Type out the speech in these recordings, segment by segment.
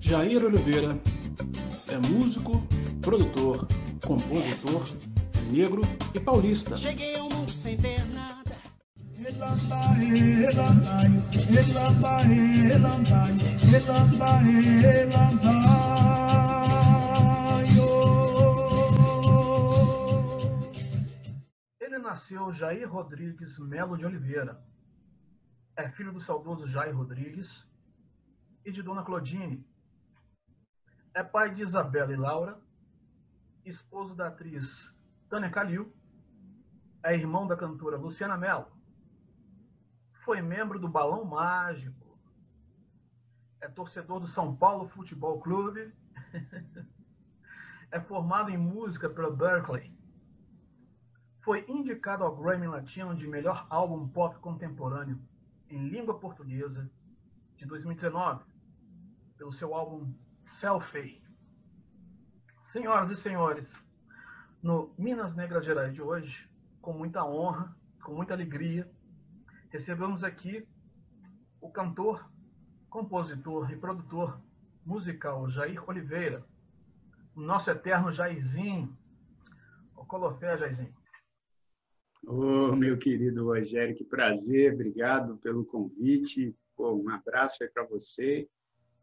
Jair Oliveira é músico, produtor, compositor, negro e paulista. Cheguei ao mundo sem ter nada. Ele nasceu Jair Rodrigues Melo de Oliveira. É filho do saudoso Jair Rodrigues e de Dona Claudine. É pai de Isabela e Laura, esposo da atriz Tânia Calil, é irmão da cantora Luciana Mello. Foi membro do Balão Mágico. É torcedor do São Paulo Futebol Clube. é formado em música pela Berkeley. Foi indicado ao Grammy Latino de melhor álbum pop contemporâneo em língua portuguesa de 2019 pelo seu álbum Selfie. Senhoras e senhores, no Minas Negras Gerais de hoje, com muita honra, com muita alegria, recebemos aqui o cantor, compositor e produtor musical Jair Oliveira, o nosso eterno Jairzinho. O Colofé, Jairzinho. Ô, oh, meu querido Rogério, que prazer, obrigado pelo convite. Pô, um abraço aí para você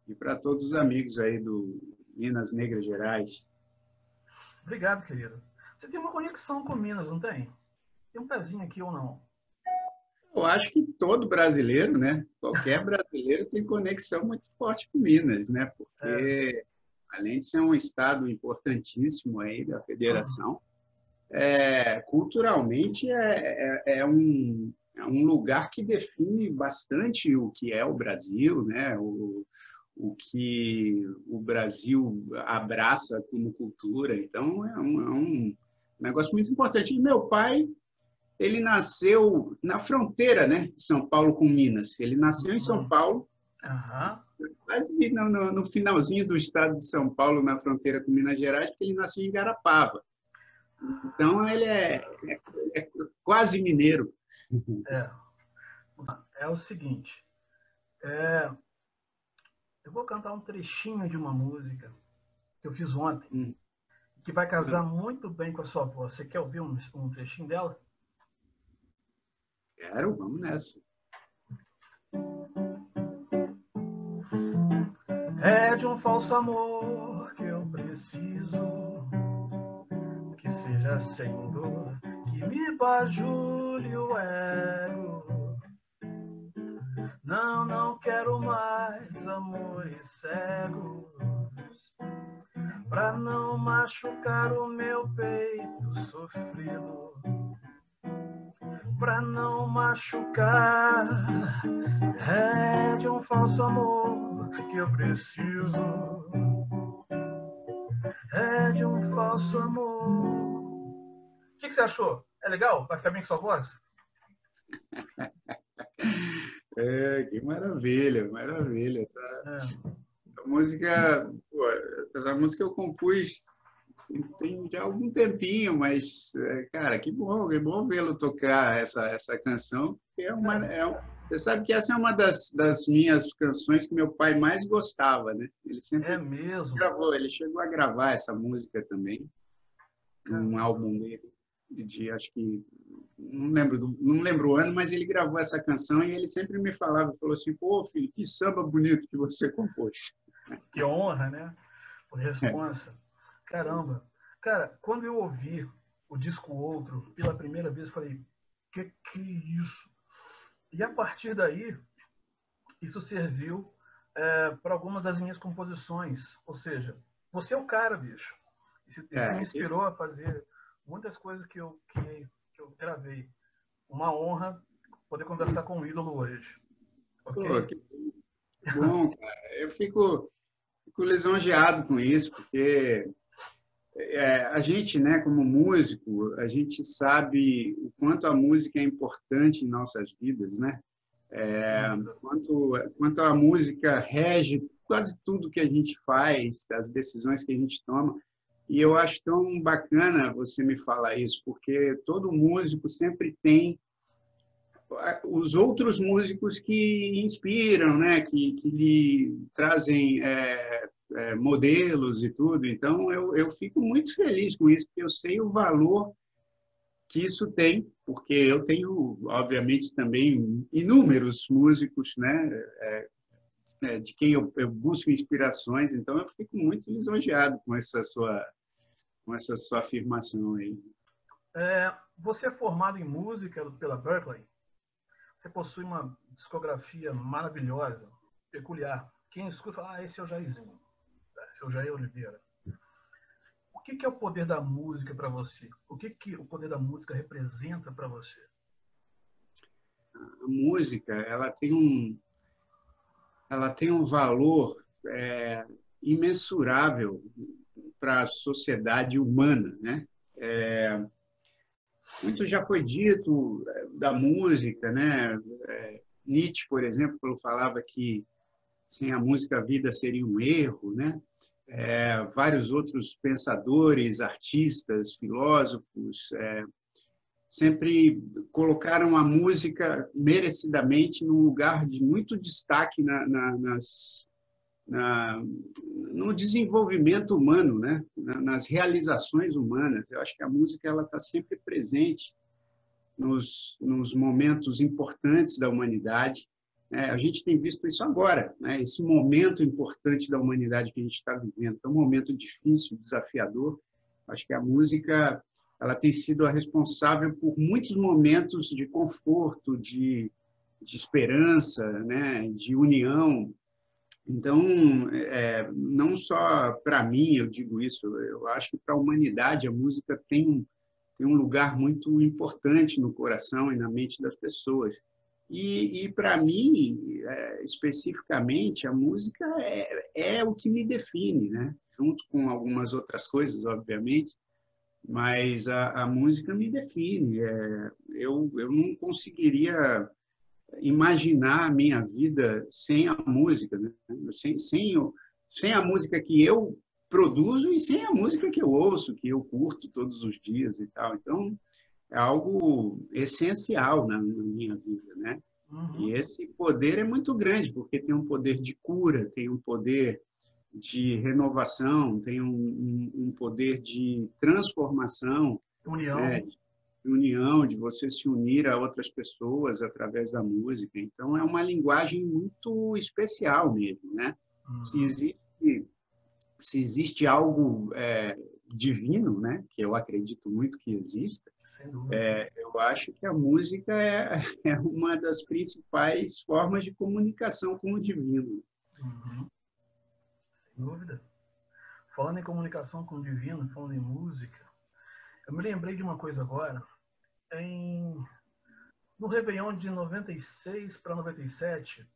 e para todos os amigos aí do Minas Negras Gerais. Obrigado, querido. Você tem uma conexão com Minas, não tem? Tem um pezinho aqui ou não? Eu acho que todo brasileiro, né? Qualquer brasileiro tem conexão muito forte com Minas, né? Porque é. além de ser um estado importantíssimo aí da federação, uhum. é, culturalmente é, é, é, um, é um lugar que define bastante o que é o Brasil, né? O, o que o Brasil abraça como cultura. Então, é um, é um negócio muito importante. E meu pai, ele nasceu na fronteira né, de São Paulo com Minas. Ele nasceu em São uhum. Paulo, uhum. quase no, no, no, finalzinho do estado de São Paulo, na fronteira com Minas Gerais, porque ele nasceu em Garapava. Então, ele é, é, é quase mineiro. É, é o seguinte, é, eu vou cantar um trechinho de uma música que eu fiz ontem, hum. que vai casar hum. muito bem com a sua voz. Você quer ouvir um, um trechinho dela? Quero, vamos nessa. É de um falso amor que eu preciso, que seja sem dor, que me bajule o ego não, não quero mais amores cegos Pra não machucar o meu peito sofrido Pra não machucar É de um falso amor que eu preciso É de um falso amor O que, que você achou? É legal? Vai ficar bem com sua voz? É, que maravilha, maravilha. Tá? É. A música, pô, essa música eu compus tem já algum tempinho, mas, é, cara, que bom, que bom vê-lo tocar essa, essa canção. É uma, é, você sabe que essa é uma das, das minhas canções que meu pai mais gostava, né? Ele sempre é mesmo? gravou, ele chegou a gravar essa música também, um álbum dele, de acho que não lembro, não lembro o ano, mas ele gravou essa canção e ele sempre me falava, falou assim, pô, filho, que samba bonito que você compôs. Que honra, né? Por resposta. É. Caramba. Cara, quando eu ouvi o disco Outro pela primeira vez, eu falei, que que é isso? E a partir daí, isso serviu é, para algumas das minhas composições. Ou seja, você é o cara, bicho. Isso, isso é, me inspirou a fazer muitas coisas que eu, que que eu gravei. Uma honra poder conversar com o ídolo hoje. Okay? Pô, que bom, cara. Eu fico, fico lisonjeado com isso, porque é, a gente, né, como músico, a gente sabe o quanto a música é importante em nossas vidas, né? É, quanto, quanto a música rege quase tudo que a gente faz, as decisões que a gente toma. E eu acho tão bacana você me falar isso, porque todo músico sempre tem os outros músicos que inspiram, né? que, que lhe trazem é, é, modelos e tudo. Então, eu, eu fico muito feliz com isso, porque eu sei o valor que isso tem, porque eu tenho, obviamente, também inúmeros músicos, né? É, é, de quem eu, eu, busco inspirações, então eu fico muito lisonjeado com essa sua, com essa sua afirmação aí. É, você é formado em música pela Berkeley, você possui uma discografia maravilhosa, peculiar. Quem escuta fala, ah, esse é o Jairzinho, esse é o Jair Oliveira. O que, que é o poder da música para você? O que, que o poder da música representa para você? A música, ela tem um, ela tem um valor é, imensurável para a sociedade humana, né? É, muito já foi dito é, da música, né? É, Nietzsche, por exemplo, falava que sem a música a vida seria um erro, né? É, vários outros pensadores, artistas, filósofos é, sempre colocaram a música merecidamente num lugar de muito destaque na, na, nas, na, no desenvolvimento humano, né? nas realizações humanas. Eu acho que a música ela está sempre presente nos, nos momentos importantes da humanidade. É, a gente tem visto isso agora, né? esse momento importante da humanidade que a gente está vivendo. É um momento difícil, desafiador. Acho que a música ela tem sido a responsável por muitos momentos de conforto, de, de esperança, né? de união então, é, não só para mim eu digo isso, eu acho que para a humanidade a música tem um, tem um lugar muito importante no coração e na mente das pessoas. E, e para mim, é, especificamente, a música é, é o que me define, né? junto com algumas outras coisas, obviamente, mas a, a música me define. É, eu, eu não conseguiria imaginar a minha vida sem a música, né? sem, sem, o, sem a música que eu produzo e sem a música que eu ouço, que eu curto todos os dias e tal. Então, é algo essencial na, na minha vida, né? Uhum. E esse poder é muito grande, porque tem um poder de cura, tem um poder de renovação, tem um, um, um poder de transformação, união, né? União, de você se unir a outras pessoas através da música. Então, é uma linguagem muito especial mesmo, né? Uhum. Se, existe, se existe algo é, divino, né? Que eu acredito muito que exista, é, eu acho que a música é, é, uma das principais formas de comunicação com o divino. Uhum. Sem dúvida. Falando em comunicação com o divino, falando em música, eu me lembrei de uma coisa agora em, no Réveillon de 96 para 97,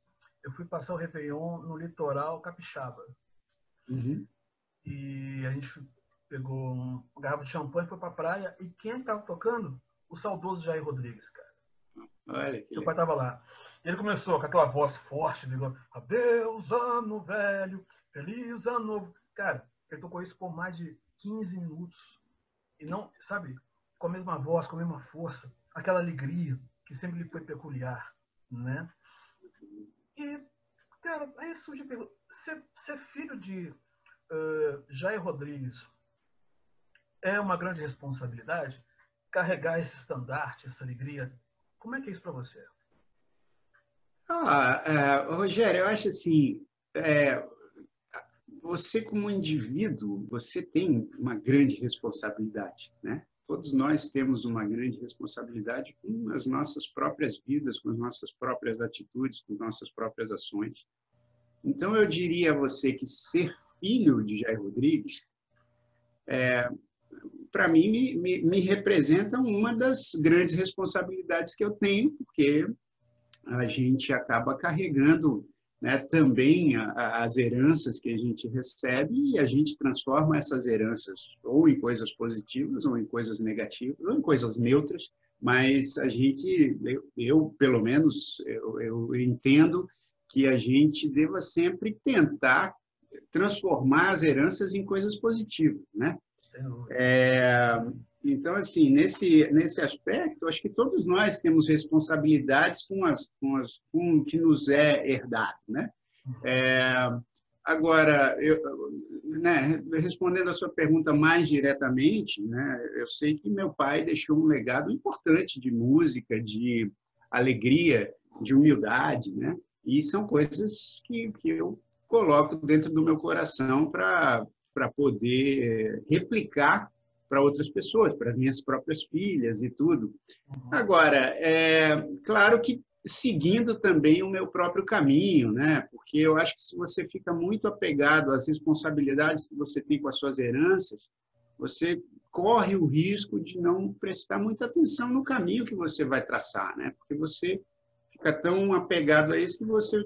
eu fui passar o Réveillon no litoral capixaba. Uhum. E a gente pegou um garrafa de champanhe, foi para a praia. E quem estava tocando? O saudoso Jair Rodrigues, cara. Olha que... Seu pai estava lá. Ele começou com aquela voz forte, ligou, adeus ano velho, feliz ano novo. Cara, ele tocou isso por mais de 15 minutos. E não, sabe, com a mesma voz, com a mesma força, aquela alegria que sempre lhe foi peculiar, né? E, cara, aí surge a pergunta, ser, ser filho de uh, Jair Rodrigues é uma grande responsabilidade? Carregar esse estandarte, essa alegria, como é que é isso para você? Ah, é, Rogério, eu acho assim, é, você como indivíduo, você tem uma grande responsabilidade, né? Todos nós temos uma grande responsabilidade com as nossas próprias vidas, com as nossas próprias atitudes, com nossas próprias ações. Então, eu diria a você que ser filho de Jair Rodrigues, é, para mim, me, me, me representa uma das grandes responsabilidades que eu tenho, porque a gente acaba carregando né, também a, as heranças que a gente recebe e a gente transforma essas heranças ou em coisas positivas ou em coisas negativas ou em coisas neutras, mas a gente, eu, eu pelo menos, eu, eu entendo que a gente deva sempre tentar transformar as heranças em coisas positivas, né? É, então, assim, nesse, nesse aspecto, acho que todos nós temos responsabilidades com, as, com, as, com o que nos é herdado, né? É, agora, eu, né, respondendo a sua pergunta mais diretamente, né, eu sei que meu pai deixou um legado importante de música, de alegria, de humildade, né? E são coisas que, que eu coloco dentro do meu coração para poder replicar para outras pessoas, para as minhas próprias filhas e tudo. Uhum. Agora, é claro que seguindo também o meu próprio caminho, né? Porque eu acho que se você fica muito apegado às responsabilidades que você tem com as suas heranças, você corre o risco de não prestar muita atenção no caminho que você vai traçar, né? Porque você fica tão apegado a isso que você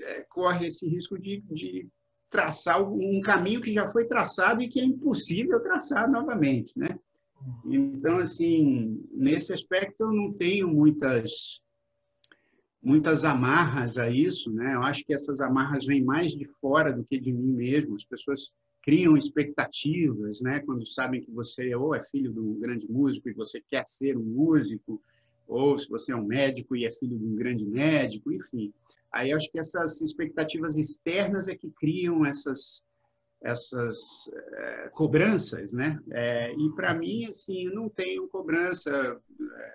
é, corre esse risco de, de traçar um caminho que já foi traçado e que é impossível traçar novamente, né? Então, assim, nesse aspecto eu não tenho muitas muitas amarras a isso, né? Eu acho que essas amarras vêm mais de fora do que de mim mesmo. As pessoas criam expectativas, né? Quando sabem que você ou é filho de um grande músico e você quer ser um músico, ou se você é um médico e é filho de um grande médico, enfim. Aí acho que essas expectativas externas é que criam essas essas é, cobranças, né? É, e para mim, assim, eu não tenho cobrança é,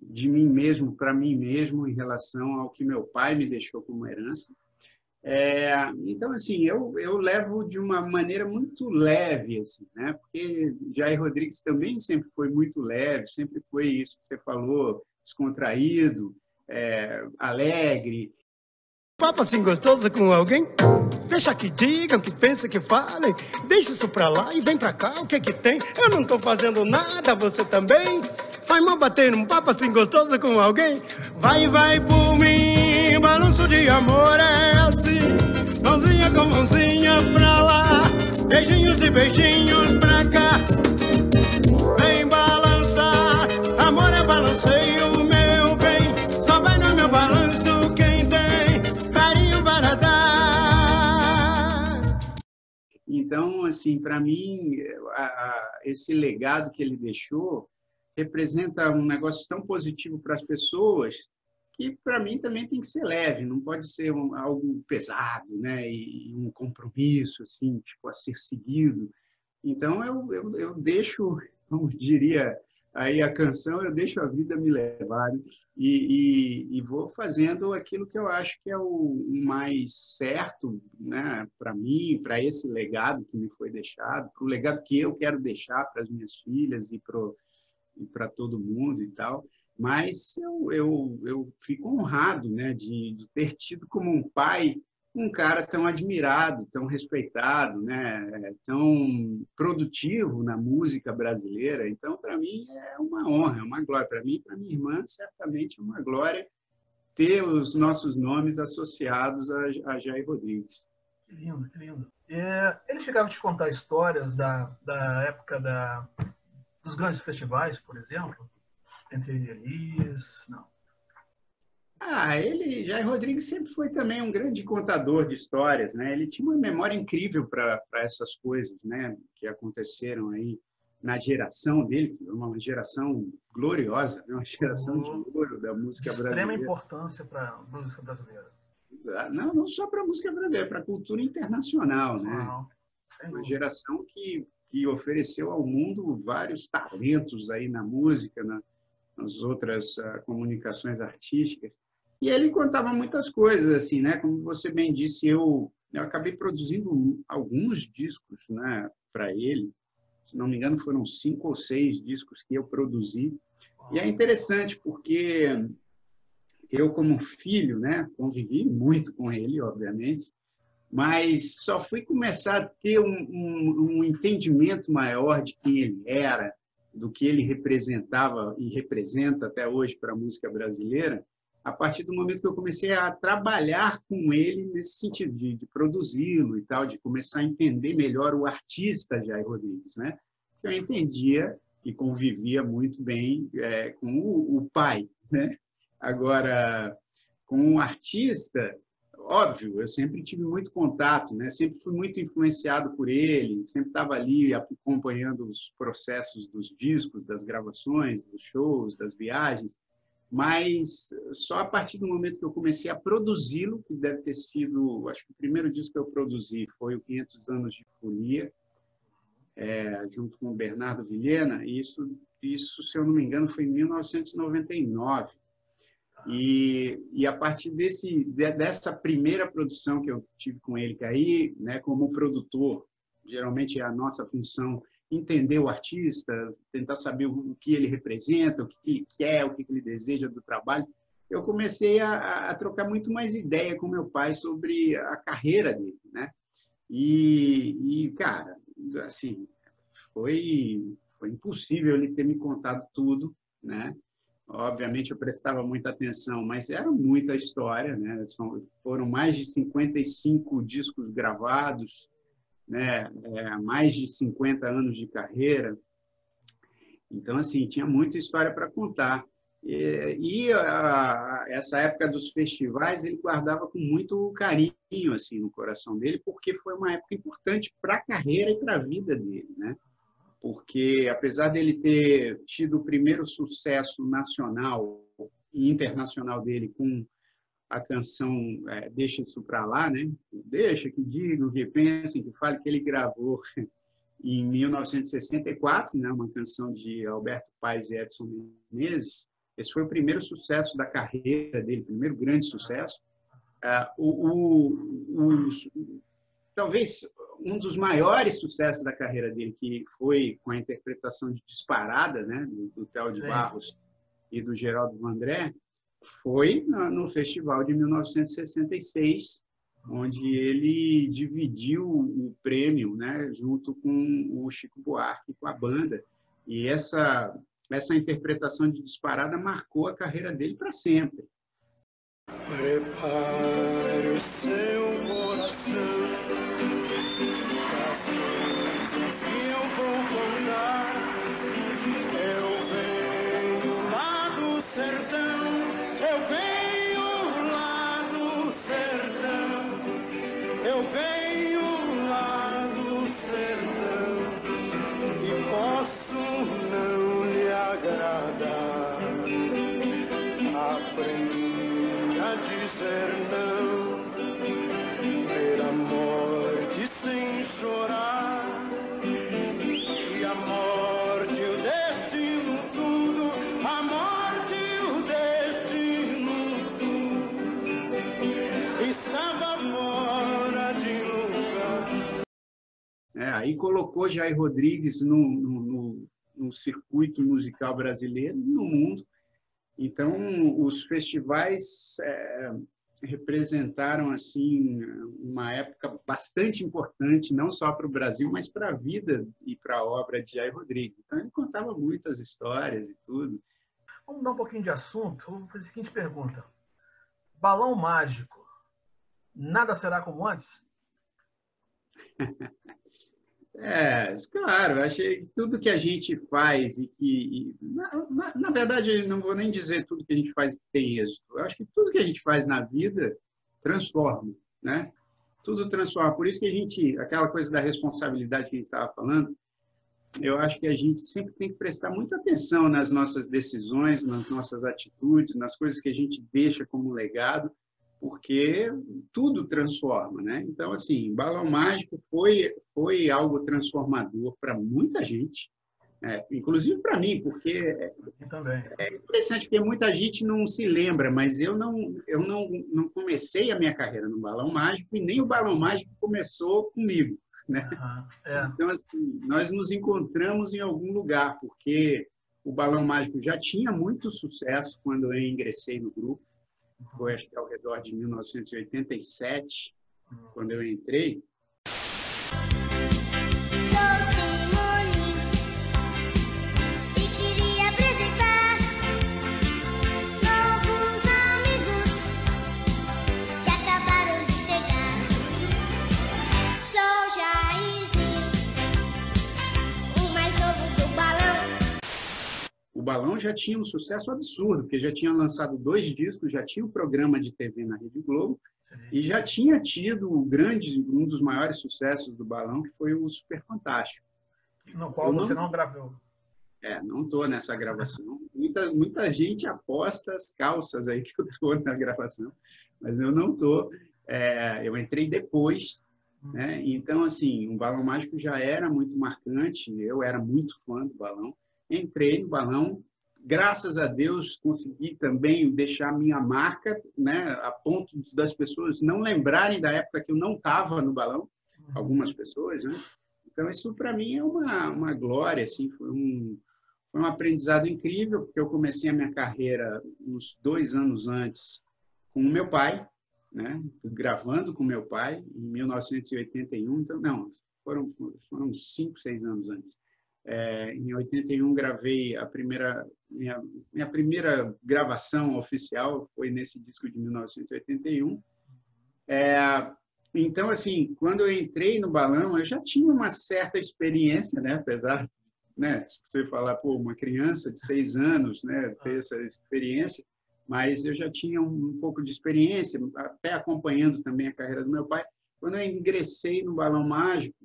de mim mesmo para mim mesmo em relação ao que meu pai me deixou como herança. É, então, assim, eu, eu levo de uma maneira muito leve, assim, né? Porque Jair Rodrigues também sempre foi muito leve, sempre foi isso que você falou, descontraído, é, alegre. Papo assim gostoso com alguém? Deixa que digam, que pensem, que falem. Deixa isso pra lá e vem pra cá, o que que tem? Eu não tô fazendo nada, você também? Vai mal bater um papo assim gostoso com alguém? Vai, vai por mim, balanço de amor é assim. Mãozinha com mãozinha pra lá, beijinhos e beijinhos pra cá. Vem balançar, amor é balanceio. Então, assim, para mim, a, a, esse legado que ele deixou representa um negócio tão positivo para as pessoas que para mim também tem que ser leve, não pode ser um, algo pesado, né? E, e, um compromisso assim, tipo a ser seguido. Então eu, eu, eu deixo, como diria aí a canção eu deixo a vida me levar e, e, e, vou fazendo aquilo que eu acho que é o mais certo né, para mim, para esse legado que me foi deixado, para o legado que eu quero deixar para as minhas filhas e para todo mundo e tal. Mas eu, eu, eu fico honrado né, de, de ter tido como um pai um cara tão admirado, tão respeitado, né, tão produtivo na música brasileira. Então, para mim é uma honra, é uma glória. Para mim, para minha irmã, certamente é uma glória ter os nossos nomes associados a, a Jair Rodrigues. Que lindo, que lindo. É, ele chegava a te contar histórias da, da época da, dos grandes festivais, por exemplo, entre Elis, não. Ah, ele, Jair Rodrigues sempre foi também um grande contador de histórias, né? Ele tinha uma memória incrível para essas coisas, né? Que aconteceram aí na geração dele, uma geração gloriosa, né? uma geração de uhum. ouro da música de brasileira. Extrema importância para a música brasileira. Não, não só para a música brasileira, para a cultura internacional, né? Uma geração que, que ofereceu ao mundo vários talentos aí na música, na, nas outras uh, comunicações artísticas. E ele contava muitas coisas, assim, né? Como você bem disse, eu, eu acabei produzindo alguns discos, né, para ele. Se não me engano, foram cinco ou seis discos que eu produzi. E é interessante porque eu, como filho, né, convivi muito com ele, obviamente, mas só fui começar a ter um, um, um entendimento maior de quem ele era, do que ele representava e representa até hoje para a música brasileira, a partir do momento que eu comecei a trabalhar com ele nesse sentido de, de produzi-lo e tal, de começar a entender melhor o artista Jair Rodrigues, né? Eu entendia e convivia muito bem é, com o, o, pai, né? Agora, com o artista, óbvio, eu sempre tive muito contato, né? Sempre fui muito influenciado por ele, sempre estava ali acompanhando os processos dos discos, das gravações, dos shows, das viagens. Mas só a partir do momento que eu comecei a produzi-lo, que deve ter sido, acho que o primeiro disco que eu produzi foi o 500 anos de folia, é, junto com o Bernardo Vilhena. E isso, isso, se eu não me engano, foi em 1999. E, e a partir desse, dessa primeira produção que eu tive com ele, que aí, né, como produtor, geralmente é a nossa função entender o artista, tentar saber o que ele representa, o que ele quer, o que ele deseja do trabalho, eu comecei a, a trocar muito mais ideia com meu pai sobre a carreira dele, né? E, e cara, assim, foi, foi impossível ele ter me contado tudo, né? Obviamente eu prestava muita atenção, mas era muita história, né? Foram mais de 55 discos gravados, né? É, mais de 50 anos de carreira. Então, assim, tinha muita história para contar. E, e a, essa época dos festivais ele guardava com muito carinho assim no coração dele, porque foi uma época importante para a carreira e para a vida dele, né? Porque apesar dele ter tido o primeiro sucesso nacional e internacional dele com a canção é, Deixa Isso Pra Lá, né? Deixa que digam, que pensem, que falem, que ele gravou em 1964, né? uma canção de Alberto Paes e Edson Menezes. Esse foi o primeiro sucesso da carreira dele, primeiro grande sucesso. Uh, o, o, o, talvez um dos maiores sucessos da carreira dele, que foi com a interpretação de Disparada, né, do, do Theo de Barros e do Geraldo Vandré, foi no festival de 1966, onde ele dividiu o prêmio, né, junto com o Chico Buarque, com a banda. E essa essa interpretação de Disparada marcou a carreira dele para sempre. Prepare aí colocou Jair Rodrigues no, no, no, no circuito musical brasileiro no mundo. Então, os festivais é, representaram assim uma época bastante importante, não só para o Brasil, mas para a vida e para a obra de Jair Rodrigues. Então, ele contava muitas histórias e tudo. Vamos dar um pouquinho de assunto. Vou fazer a seguinte pergunta: Balão mágico, nada será como antes? É, claro, achei que tudo que a gente faz e que, na, na, na, verdade, não vou nem dizer tudo que a gente faz que tem êxito. Eu acho que tudo que a gente faz na vida transforma, né? Tudo transforma. Por isso que a gente, aquela coisa da responsabilidade que a gente estava falando, eu acho que a gente sempre tem que prestar muita atenção nas nossas decisões, nas nossas atitudes, nas coisas que a gente deixa como legado, porque tudo transforma, né? Então, assim, Balão Mágico foi, foi algo transformador para muita gente, é, inclusive para mim, porque é interessante porque muita gente não se lembra, mas eu não eu não, não comecei a minha carreira no Balão Mágico e nem o Balão Mágico começou comigo, né? Uhum, é. Então assim, nós nos encontramos em algum lugar porque o Balão Mágico já tinha muito sucesso quando eu ingressei no grupo foi acho que ao redor de 1987, quando eu entrei, Balão já tinha um sucesso absurdo, porque já tinha lançado dois discos, já tinha o um programa de TV na Rede Globo E já tinha tido o grande, um dos maiores sucessos do balão, que foi o Super Fantástico. No qual Eu você não, não gravou. É, não estou nessa gravação. Muita, muita gente aposta as calças aí que eu estou na gravação, mas eu não estou. É, eu entrei depois, né? Então, assim, o Balão Mágico já era muito marcante, eu era muito fã do balão. Entrei no balão, graças a Deus consegui também deixar minha marca, né, a ponto das pessoas não lembrarem da época que eu não estava no balão, algumas pessoas, né? Então, isso para mim é uma, uma glória, assim, foi um, foi um aprendizado incrível, porque eu comecei a minha carreira uns dois anos antes com o meu pai, né? gravando com meu pai em 1981. Então, não, foram, foram cinco, seis anos antes. É, em 81 gravei a primeira minha, minha primeira gravação oficial foi nesse disco de 1981. É, então assim, quando eu entrei no balão, eu já tinha uma certa experiência, né? Apesar né? Se você falar, pô, uma criança de seis anos, né, ter essa experiência, mas eu já tinha um, pouco de experiência, até acompanhando também a carreira do meu pai. Quando eu ingressei no Balão Mágico,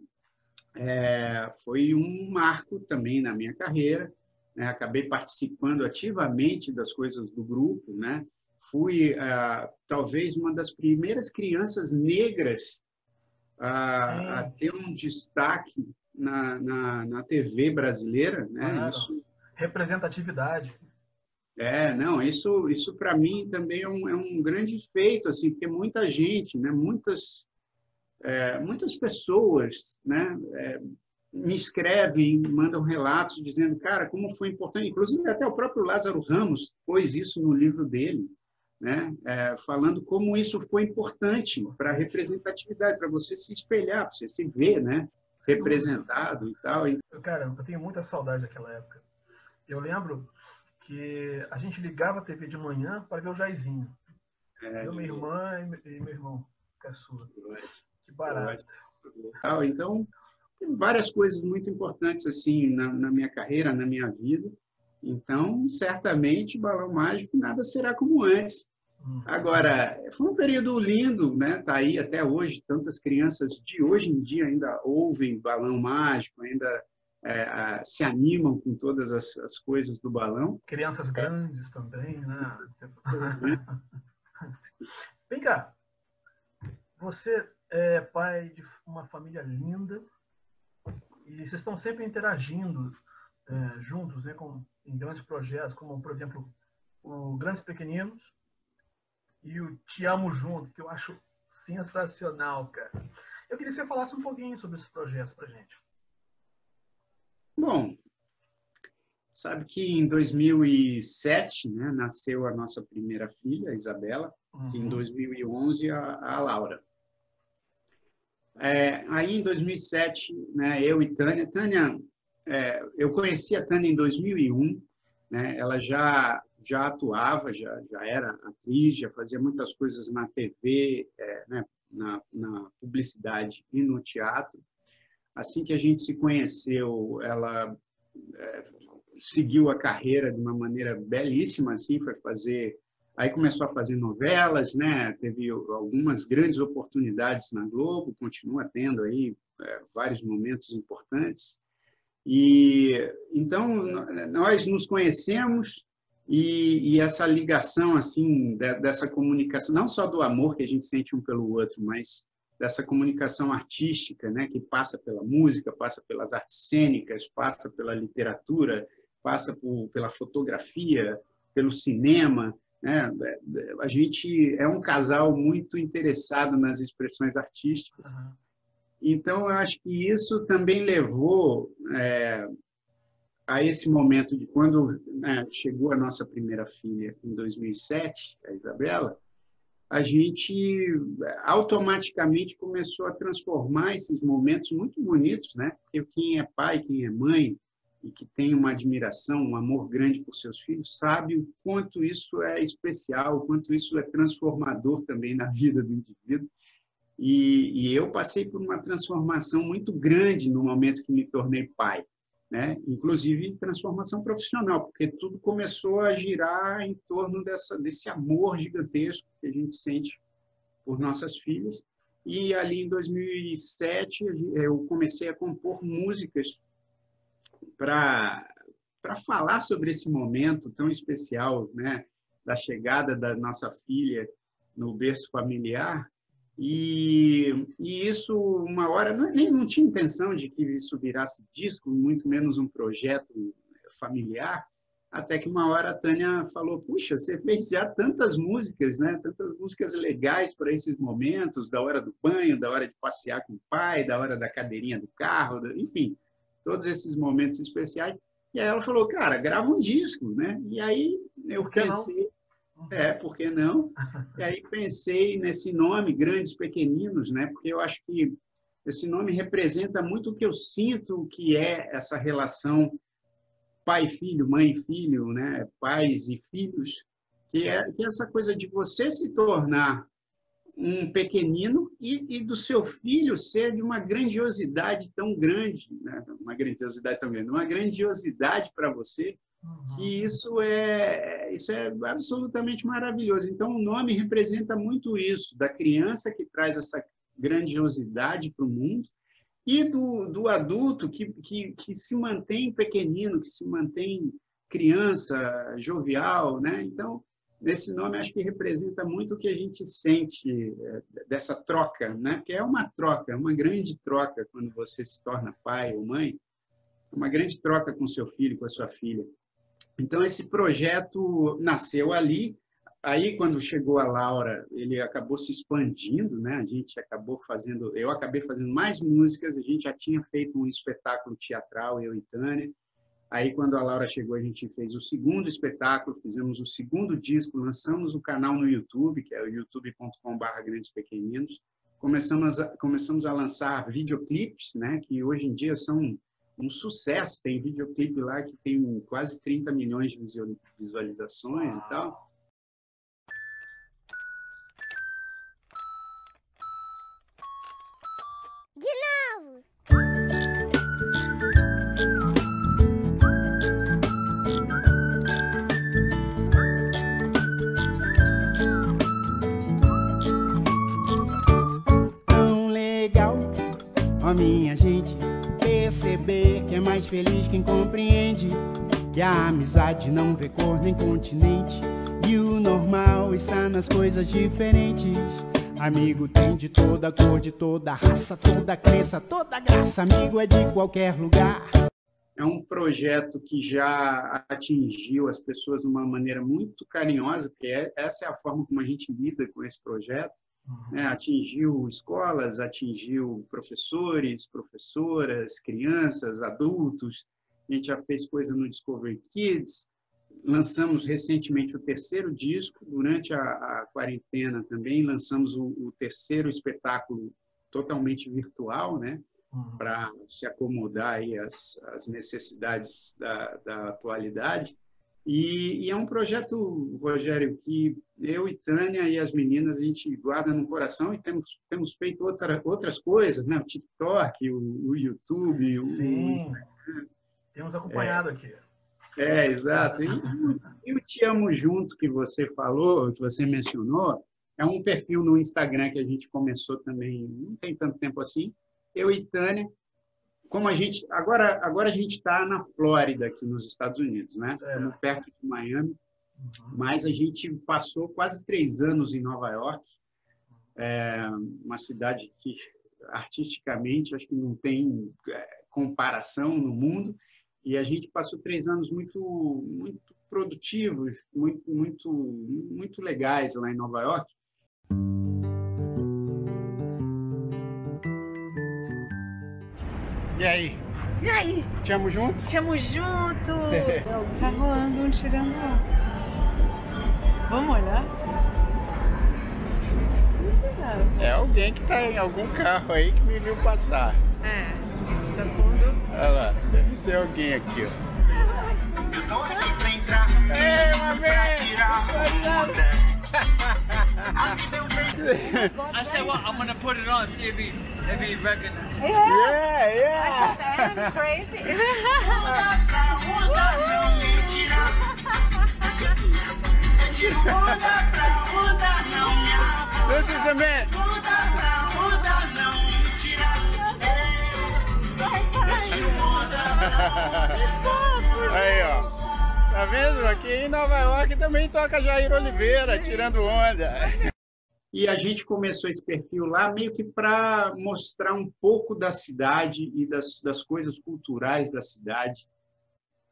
é, foi um marco também na minha carreira. Né? Acabei participando ativamente das coisas do grupo, né? Fui ah, talvez uma das primeiras crianças negras a, a ter um destaque na, na, na TV brasileira, né? Claro. Isso representatividade. É, não, isso, isso para mim também é um, é um grande feito, assim, porque muita gente, né, muitas, é, muitas pessoas, né, é, me escrevem, mandam relatos dizendo, cara, como foi importante, inclusive até o próprio Lázaro Ramos pôs isso no livro dele, né, é, falando como isso foi importante para a representatividade, para você se espelhar, para você se ver, né, representado e tal. Cara, eu tenho muita saudade daquela época. Eu lembro que a gente ligava a TV de manhã para ver o Jairzinho. É, eu, minha irmã e meu irmão, caçula. Que barato. Então, várias coisas muito importantes assim na, na, minha carreira, na minha vida. Então, certamente, Balão Mágico nada será como antes. Uhum. Agora, foi um período lindo, né? Tá aí até hoje, tantas crianças de hoje em dia ainda ouvem Balão Mágico, ainda é, se animam com todas as, as, coisas do balão. Crianças grandes também, né? Vem cá, você é pai de uma família linda e vocês estão sempre interagindo é, juntos, né, com, em grandes projetos, como, por exemplo, o Grandes Pequeninos e o Te Amo Junto, que eu acho sensacional, cara. Eu queria que você falasse um pouquinho sobre esses projetos pra gente. Bom, sabe que em 2007 né, nasceu a nossa primeira filha, a Isabela, uhum. e em 2011 a, a Laura. É, aí em 2007, né, eu e Tânia, Tânia, é, eu conheci a Tânia em 2001, né, ela já já atuava, já, já era atriz, já fazia muitas coisas na TV, é, né, na, na publicidade e no teatro. Assim que a gente se conheceu, ela é, seguiu a carreira de uma maneira belíssima, assim, foi fazer Aí começou a fazer novelas, né? Teve algumas grandes oportunidades na Globo, continua tendo aí é, vários momentos importantes. E então nós nos conhecemos e, e, essa ligação assim dessa comunicação, não só do amor que a gente sente um pelo outro, mas dessa comunicação artística, né, que passa pela música, passa pelas artes cênicas, passa pela literatura, passa por, pela fotografia, pelo cinema. Né? A gente é um casal muito interessado nas expressões artísticas. Uhum. Então, eu acho que isso também levou é, a esse momento de quando né, chegou a nossa primeira filha em 2007, a Isabela, a gente automaticamente começou a transformar esses momentos muito bonitos, né? Porque quem é pai, quem é mãe e que tem uma admiração, um amor grande por seus filhos, sabe o quanto isso é especial, o quanto isso é transformador também na vida do indivíduo. E, e eu passei por uma transformação muito grande no momento que me tornei pai, né? Inclusive transformação profissional, porque tudo começou a girar em torno dessa desse amor gigantesco que a gente sente por nossas filhas. E ali em 2007 eu comecei a compor músicas para falar sobre esse momento tão especial, né, da chegada da nossa filha no berço familiar. E, e isso, uma hora, não, nem não tinha intenção de que isso virasse disco, muito menos um projeto familiar, até que uma hora a Tânia falou: Puxa, você fez já tantas músicas, né? Tantas músicas legais para esses momentos, da hora do banho, da hora de passear com o pai, da hora da cadeirinha do carro, enfim, todos esses momentos especiais. E aí ela falou: Cara, grava um disco, né? E aí eu pensei. É, por que não? E aí pensei nesse nome, Grandes Pequeninos, né? Porque eu acho que esse nome representa muito o que eu sinto que é essa relação pai filho, mãe filho, né? pais e filhos, que é, que é essa coisa de você se tornar um pequenino e, e, do seu filho ser de uma grandiosidade tão grande, né? uma grandiosidade tão grande, uma grandiosidade para você, uhum. que isso é, isso é absolutamente maravilhoso. Então, o nome representa muito isso, da criança que traz essa grandiosidade para o mundo, e do, do adulto que, que, que se mantém pequenino, que se mantém criança, jovial, né? Então, esse nome acho que representa muito o que a gente sente é, dessa troca, né? Porque é uma troca, uma grande troca quando você se torna pai ou mãe, uma grande troca com seu filho, com a sua filha. Então esse projeto nasceu ali Aí, quando chegou a Laura, ele acabou se expandindo, né? A gente acabou fazendo, eu acabei fazendo mais músicas, a gente já tinha feito um espetáculo teatral, eu e Tânia. Aí, quando a Laura chegou, a gente fez o segundo espetáculo, fizemos o segundo disco, lançamos o canal no YouTube, que é o youtube.com.br Grandes Pequeninos. Começamos a, começamos a lançar videoclipes, né? Que hoje em dia são um sucesso. Tem videoclipe lá que tem quase 30 milhões de visualizações e tal. Minha gente perceber que é mais feliz quem compreende que a amizade não vê cor nem continente e o normal está nas coisas diferentes. Amigo tem de toda cor, de toda raça, toda crença, toda graça. Amigo é de qualquer lugar. É um projeto que já atingiu as pessoas de uma maneira muito carinhosa, porque é, essa é a forma como a gente lida com esse projeto né? atingiu escolas, atingiu professores, professoras, crianças, adultos. A gente já fez coisa no Discovery Kids. Lançamos recentemente o terceiro disco. Durante a, a quarentena também lançamos o, o, terceiro espetáculo totalmente virtual, né? Uhum. Para se acomodar aí às, às necessidades da, da atualidade. E, e, é um projeto, Rogério, que eu e Tânia e as meninas a gente guarda no coração e temos, temos feito outra, outras coisas, né? O TikTok, o, o YouTube, o, Sim. Instagram. Temos acompanhado é, aqui. É, exato. E, e o Te Amo Junto que você falou, que você mencionou, é um perfil no Instagram que a gente começou também, não tem tanto tempo assim. Eu e Tânia, como a gente agora agora a gente está na Flórida aqui nos Estados Unidos, né? Estamos perto de Miami, uhum. mas a gente passou quase três anos em Nova York, é uma cidade que artisticamente acho que não tem é, comparação no mundo e a gente passou três anos muito muito produtivos, muito muito muito legais lá em Nova York. E aí? E aí? Tamo junto? Tamo junto! tá rolando um tirando Vamos olhar? É alguém que tá em algum carro aí que me viu passar. É, tá pondo. Olha lá, deve ser alguém aqui, ó. Ei, uma vez! I said, well, I'm gonna put it on, see if he, he recognizes. Yeah, yeah. yeah. crazy. This is the man. Aí, ó. Tá vendo? Aqui em Nova York também toca Jair Oliveira, tirando onda. E a gente começou esse perfil lá meio que para mostrar um pouco da cidade e das, das coisas culturais da cidade.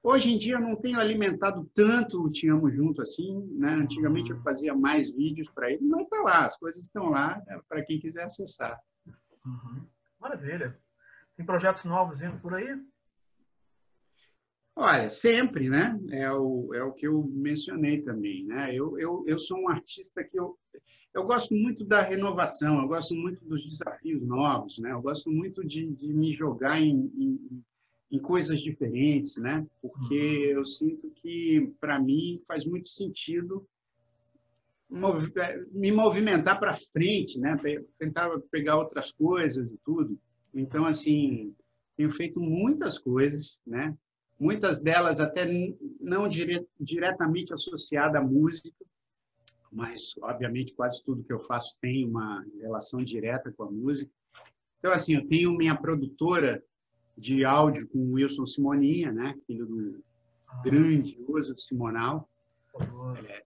Hoje em dia eu não tenho alimentado tanto o Te Amo Junto assim, né? Antigamente eu fazia mais vídeos para ele, mas está lá, as coisas estão lá né? para quem quiser acessar. Uhum. Maravilha. Tem projetos novos indo por aí? Olha, sempre, né? É o, é o que eu mencionei também, né? Eu, eu, eu sou um artista que eu, eu gosto muito da renovação, eu gosto muito dos desafios novos, né? Eu gosto muito de, de me jogar em, em, em coisas diferentes, né? Porque eu sinto que, para mim, faz muito sentido me movimentar para frente, né? Tentar pegar outras coisas e tudo. Então, assim, tenho feito muitas coisas, né? Muitas delas até não dire diretamente associada à música, mas obviamente quase tudo que eu faço tem uma relação direta com a música. Então, assim, eu tenho minha produtora de áudio com o Wilson Simoninha, né? Filho do grandioso Simonal. É,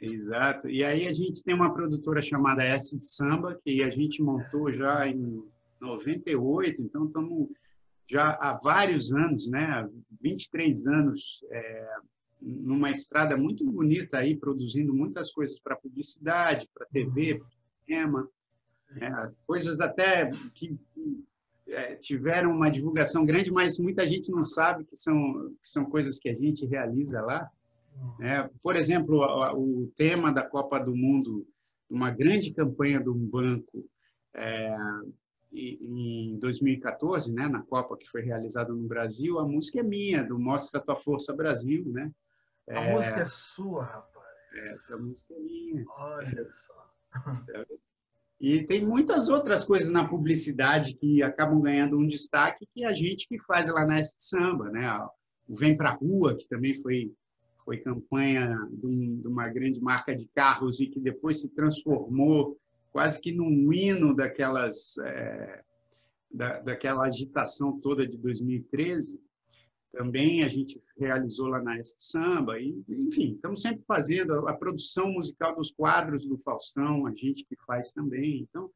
exato. E aí a gente tem uma produtora chamada S de Samba, que a gente montou já em 98, então estamos já há vários anos, né? 23 anos é, numa estrada muito bonita aí, produzindo muitas coisas para publicidade, para TV, para cinema, é, coisas até que é, tiveram uma divulgação grande, mas muita gente não sabe que são, que são coisas que a gente realiza lá. É, por exemplo, o, o, tema da Copa do Mundo, uma grande campanha de um banco é, em 2014, né, na Copa que foi realizada no Brasil, a música é minha, do Mostra Tua Força Brasil, né? A é, música é sua, rapaz. Essa música é minha. Olha só. É e tem muitas outras coisas na publicidade que acabam ganhando um destaque que a gente que faz lá na S Samba, né? O Vem Pra Rua, que também foi, foi campanha de, um, de uma grande marca de carros e que depois se transformou quase que num hino daquelas, é, da, daquela agitação toda de 2013 também a gente realizou lá na Est Samba, e, enfim, estamos sempre fazendo a, produção musical dos quadros do Faustão, a gente que faz também, então,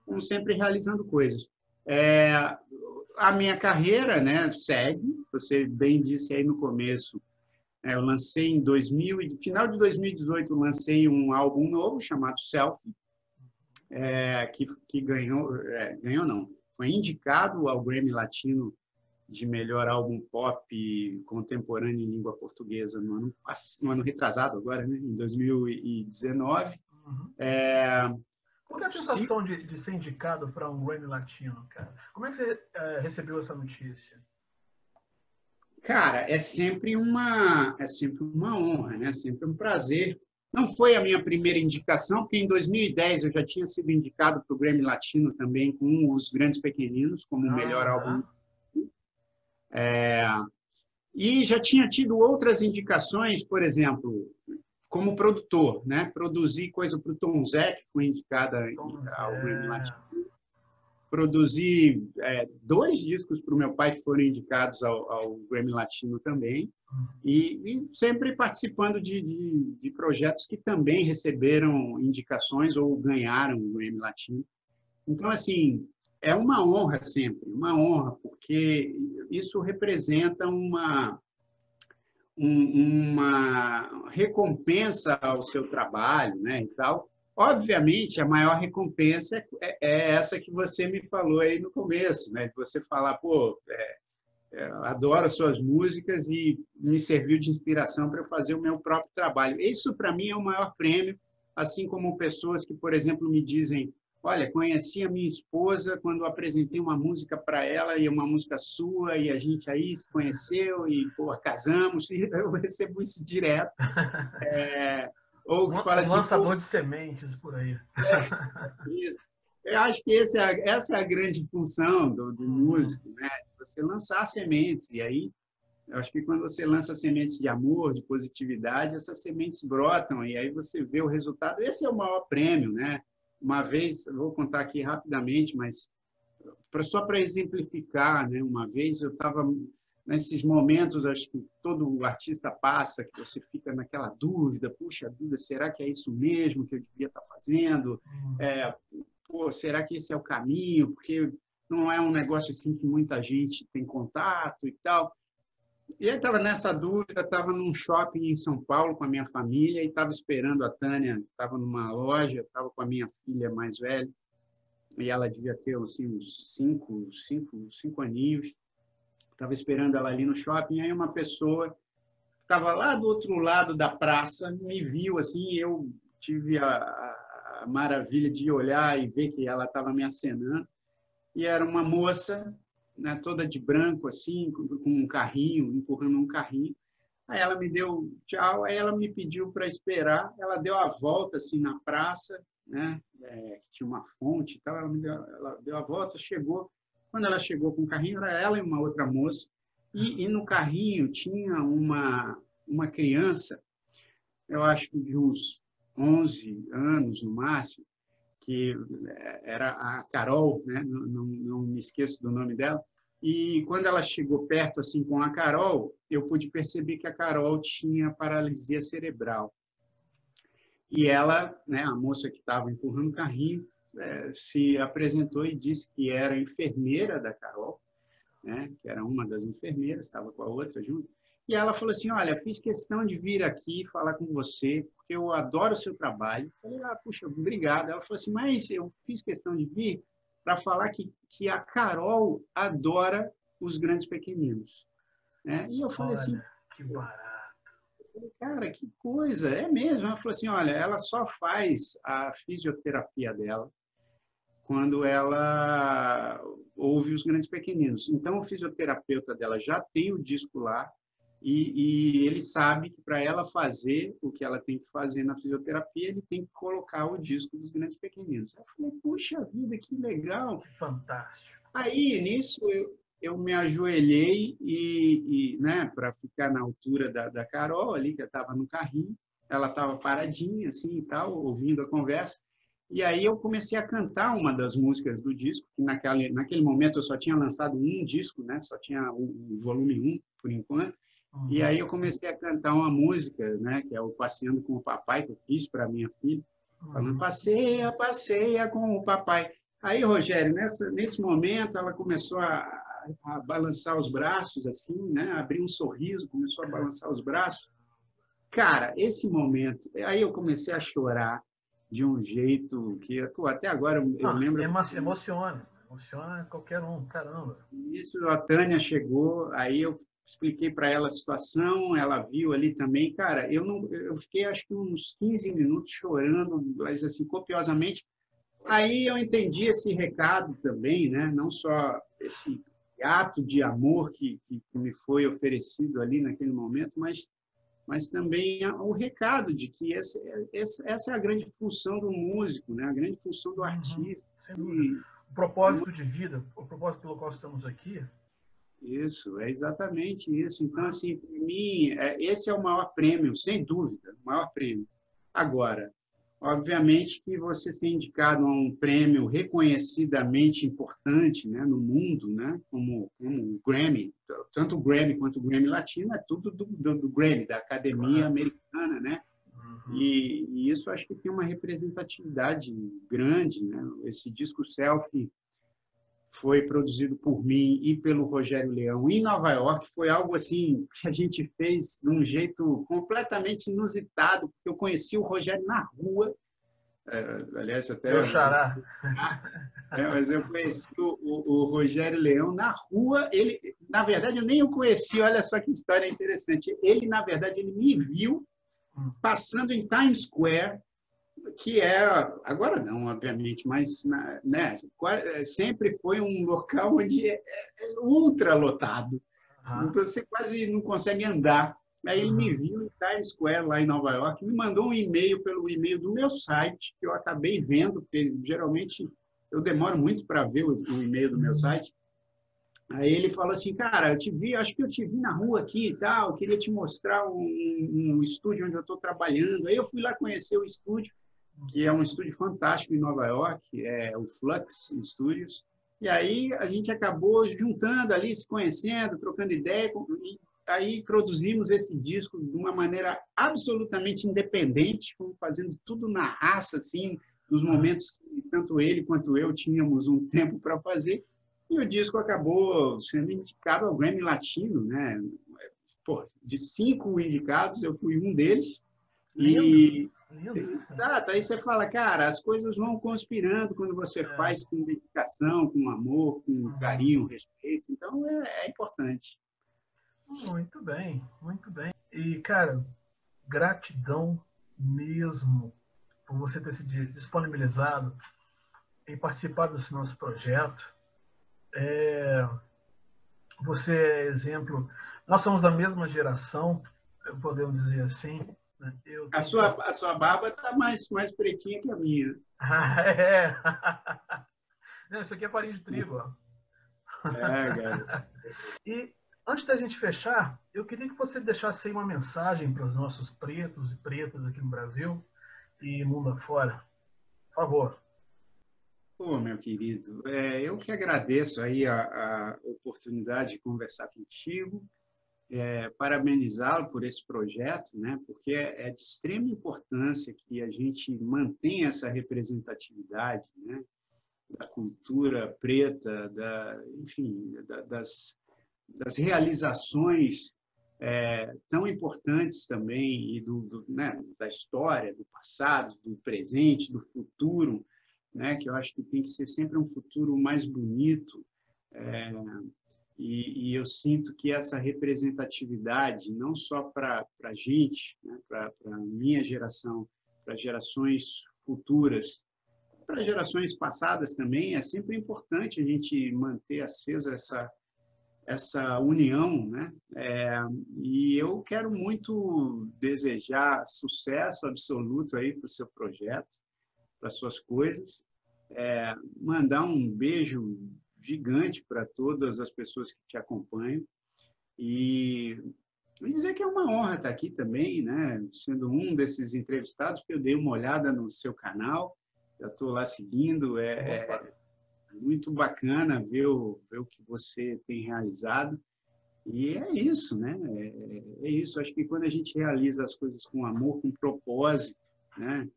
estamos sempre realizando coisas. É, a minha carreira né, segue, você bem disse aí no começo, é, eu lancei em 2000, final de 2018, lancei um álbum novo chamado Selfie, é, que, que ganhou, é, ganhou não, foi indicado ao Grammy Latino de melhor álbum pop contemporâneo em língua portuguesa no ano, no ano retrasado, agora, né? em 2019. Uhum. É... Qual é a sensação de, de ser indicado para um Grammy Latino, cara? Como é que você é, recebeu essa notícia? Cara, é sempre uma é sempre uma honra, né? Sempre um prazer. Não foi a minha primeira indicação, porque em 2010 eu já tinha sido indicado para o Grammy Latino também com Os Grandes Pequeninos como o melhor álbum é, e já tinha tido outras indicações, por exemplo, como produtor, né? Produzi coisa para o Tom Zé, que foi indicada ao Grammy Latino. Produzi é, dois discos para o meu pai que foram indicados ao, ao Grammy Latino também. E, e sempre participando de, de, de, projetos que também receberam indicações ou ganharam o Grammy Latino. Então, assim, é uma honra sempre, uma honra, porque isso representa uma, um, uma recompensa ao seu trabalho, né, e tal. Obviamente, a maior recompensa é, é essa que você me falou aí no começo, né, de você falar, pô, é, é, adoro as suas músicas e me serviu de inspiração para eu fazer o meu próprio trabalho. Isso, para mim, é o maior prêmio, assim como pessoas que, por exemplo, me dizem Olha, conheci a minha esposa quando apresentei uma música para ela e uma música sua e a gente aí se conheceu e pô, casamos e eu recebo isso direto. É, ou que fala um assim, lançador de sementes por aí. É, isso. Eu acho que é, essa é a grande função do, do uhum. músico, né? Você lançar sementes e aí eu acho que quando você lança sementes de amor, de positividade, essas sementes brotam e aí você vê o resultado. Esse é o maior prêmio, né? Uma vez, vou contar aqui rapidamente, mas pra, só para exemplificar, né? Uma vez eu estava nesses momentos, acho que todo artista passa, que você fica naquela dúvida, puxa vida, será que é isso mesmo que eu devia estar fazendo? É, pô, será que esse é o caminho? Porque não é um negócio assim que muita gente tem contato e tal. E eu estava nessa dúvida, estava num shopping em São Paulo com a minha família e estava esperando a Tânia, estava numa loja, estava com a minha filha mais velha, e ela devia ter assim, uns cinco, cinco, cinco aninhos. Estava esperando ela ali no shopping, aí uma pessoa estava lá do outro lado da praça, me viu assim, eu tive a, a maravilha de olhar e ver que ela estava me acenando, e era uma moça né, toda de branco, assim, com, um carrinho, empurrando um carrinho. Aí ela me deu tchau, aí ela me pediu para esperar. Ela deu a volta assim na praça, né, é, que tinha uma fonte e tal. Ela, deu, ela deu a volta, chegou. Quando ela chegou com o carrinho, era ela e uma outra moça. E, e no carrinho tinha uma, uma criança, eu acho que de uns 11 anos no máximo, que era a Carol, né? não, não, não me esqueço do nome dela, e quando ela chegou perto assim com a Carol, eu pude perceber que a Carol tinha paralisia cerebral. E ela, né, a moça que estava empurrando o carrinho, é, se apresentou e disse que era enfermeira da Carol, né, que era uma das enfermeiras, estava com a outra junto. E ela falou assim: Olha, fiz questão de vir aqui falar com você, eu adoro o seu trabalho. Eu falei: Ah, puxa, obrigado. Ela falou assim: Mas eu fiz questão de vir para falar que, que a Carol adora os grandes pequeninos. Né? E eu falei assim, olha, assim, que barato. Cara, que coisa, é mesmo. Ela falou assim, olha, ela só faz a fisioterapia dela quando ela ouve os grandes pequeninos. Então, o fisioterapeuta dela já tem o disco lá e, e ele sabe que para ela fazer o que ela tem que fazer na fisioterapia, ele tem que colocar o disco dos grandes pequeninos. Eu falei, puxa vida, que legal. Que fantástico. Aí, nisso, eu, eu me ajoelhei e, e né, para ficar na altura da, da Carol ali, que estava no carrinho, ela estava paradinha assim e tal, ouvindo a conversa. E aí eu comecei a cantar uma das músicas do disco, que naquele, naquele momento eu só tinha lançado um disco, né? Só tinha o, o volume 1 por enquanto. Uhum. E aí eu comecei a cantar uma música, né, que é o Passeando com o Papai, que eu fiz para minha filha, falando, uhum. passeia, passeia com o papai. Aí, Rogério, nessa, nesse momento, ela começou a, a balançar os braços, assim, né, abrir um sorriso, começou a balançar os braços. Cara, esse momento, aí eu comecei a chorar de um jeito que, pô, até agora eu, eu lembro... Emociona, emociona qualquer um, caramba. Isso, a Tânia chegou, aí eu expliquei para ela a situação, ela viu ali também. Cara, eu não, eu fiquei acho que uns 15 minutos chorando, mas assim copiosamente. Aí eu entendi esse recado também, né? Não só esse ato de amor que, que, me foi oferecido ali naquele momento, mas mas também o recado de que essa, essa é a grande função do músico, né? A grande função do uhum. artista. Uhum, o propósito de vida, o propósito pelo qual estamos aqui, isso, é exatamente isso. Então, assim, para mim, é, esse é o maior prêmio, sem dúvida, o maior prêmio. Agora, obviamente que você ser indicado a um prêmio reconhecidamente importante né, no mundo, né, como, como o Grammy, tanto o Grammy quanto o Grammy Latino, é tudo do, do, do Grammy, da Academia Americana, né? Uhum. E, e, isso acho que tem uma representatividade grande, né? Esse disco selfie foi produzido por mim e pelo Rogério Leão em Nova York. Foi algo assim que a gente fez de um jeito completamente inusitado, porque eu conheci o Rogério na rua. É, aliás, até. Eu xará. É, mas eu conheci o, o, o, Rogério Leão na rua. Ele, na verdade, eu nem o conheci. Olha só que história interessante. Ele, na verdade, ele me viu hum. passando em Times Square que é agora não, obviamente, mas né, sempre foi um local onde é, é ultra lotado. Uhum. Então você quase não consegue andar. Aí ele me viu em Times Square, lá em Nova York, me mandou um e-mail pelo e-mail do meu site, que eu acabei vendo, porque geralmente eu demoro muito para ver o, o e-mail do meu site. Aí ele falou assim, cara, eu te vi, acho que eu te vi na rua aqui e tal, queria te mostrar um, um estúdio onde eu estou trabalhando. Aí eu fui lá conhecer o estúdio. Que é um estúdio fantástico em Nova York, é o Flux Studios. E aí a gente acabou juntando ali, se conhecendo, trocando ideia, e aí produzimos esse disco de uma maneira absolutamente independente, fazendo tudo na raça, assim, nos momentos que tanto ele quanto eu tínhamos um tempo para fazer. E o disco acabou sendo indicado ao Grammy Latino, né? Pô, de cinco indicados, eu fui um deles. E. Exato, aí você fala, cara, as coisas vão conspirando quando você É. faz com dedicação, com amor, com Uhum. carinho, respeito. Então é, é importante. Muito bem, muito bem. E, cara, gratidão mesmo por você ter se di- disponibilizado em participar desse nosso projeto. É, Você é exemplo. Nós somos da mesma geração, podemos dizer assim. Né? Eu A sua, a sua barba está mais, mais pretinha que a minha. Ah, é. Não, isso aqui é farinha de trigo. Ó. É, cara. E antes da gente fechar, eu queria que você deixasse aí uma mensagem para os nossos pretos e pretas aqui no Brasil e mundo afora. Por favor. Pô, meu querido, é, eu que agradeço aí a, a oportunidade de conversar contigo, é, parabenizá-lo por esse projeto, né? Porque é, é de extrema importância que a gente mantenha essa representatividade, né? Da cultura preta, da, enfim, da- das, das realizações é, tão importantes também e do, do, né? da história, do passado, do presente, do futuro né, que eu acho que tem que ser sempre um futuro mais bonito. é, e, e eu sinto que essa representatividade, não só para a gente, né, para a minha geração, para gerações futuras, para gerações passadas também, é sempre importante a gente manter acesa essa, essa união, né? É, e eu quero muito desejar sucesso absoluto aí para o seu projeto para suas coisas. É, mandar um beijo gigante para todas as pessoas que te acompanham e dizer que é uma honra estar aqui também, né? Sendo um desses entrevistados, porque eu dei uma olhada no seu canal, já estou lá seguindo, é, é muito bacana ver o, ver o que você tem realizado. E é isso, né? É, é isso. Acho que quando a gente realiza as coisas com amor, com propósito, né?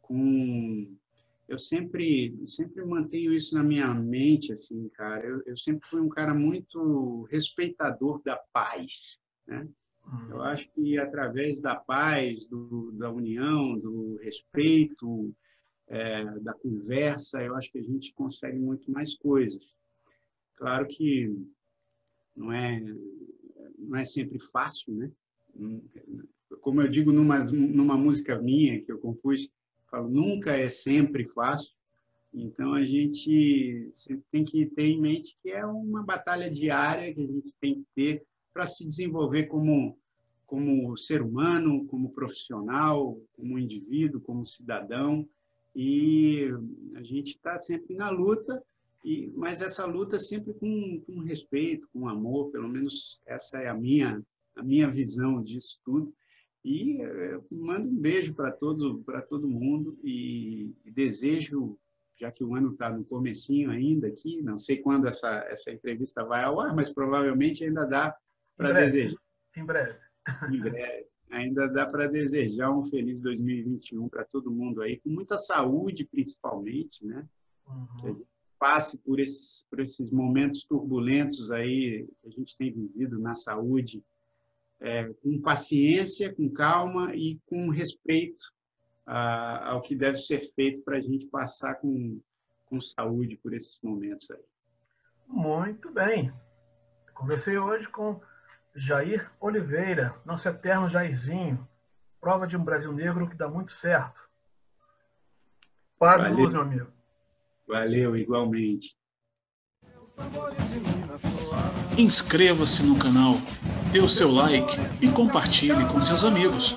Com eu sempre sempre mantenho isso na minha mente assim cara. Eu, eu sempre fui um cara muito respeitador da paz né? Eu acho que através da paz do, da união do respeito é, da conversa eu acho que a gente consegue muito mais coisas. Claro que não é não é sempre fácil né? Como eu digo numa numa música minha que eu compus falo, nunca é sempre fácil. Então a gente sempre tem que ter em mente que é uma batalha diária que a gente tem que ter para se desenvolver como como ser humano, como profissional, como indivíduo, como cidadão. E a gente está sempre na luta, e, mas essa luta sempre com, com respeito, com amor. Pelo menos essa é a minha a minha visão disso tudo. E eu mando um beijo para todo, todo mundo e, e, desejo, já que o ano está no comecinho ainda aqui, não sei quando essa, essa entrevista vai ao ar, mas provavelmente ainda dá para desejar. Em breve. Em breve. Ainda dá para desejar um feliz 2021 para todo mundo aí, com muita saúde, principalmente, né? Uhum. Que a gente passe por esses, por esses momentos turbulentos aí que a gente tem vivido na saúde, é, com paciência, com calma e com respeito a, ao que deve ser feito para a gente passar com, com saúde por esses momentos aí. Muito bem. Conversei hoje com Jair Oliveira, nosso eterno Jairzinho. Prova de um Brasil negro que dá muito certo. Paz e luz, meu amigo. Valeu, igualmente. Inscreva-se no canal, dê o seu like e compartilhe com seus amigos.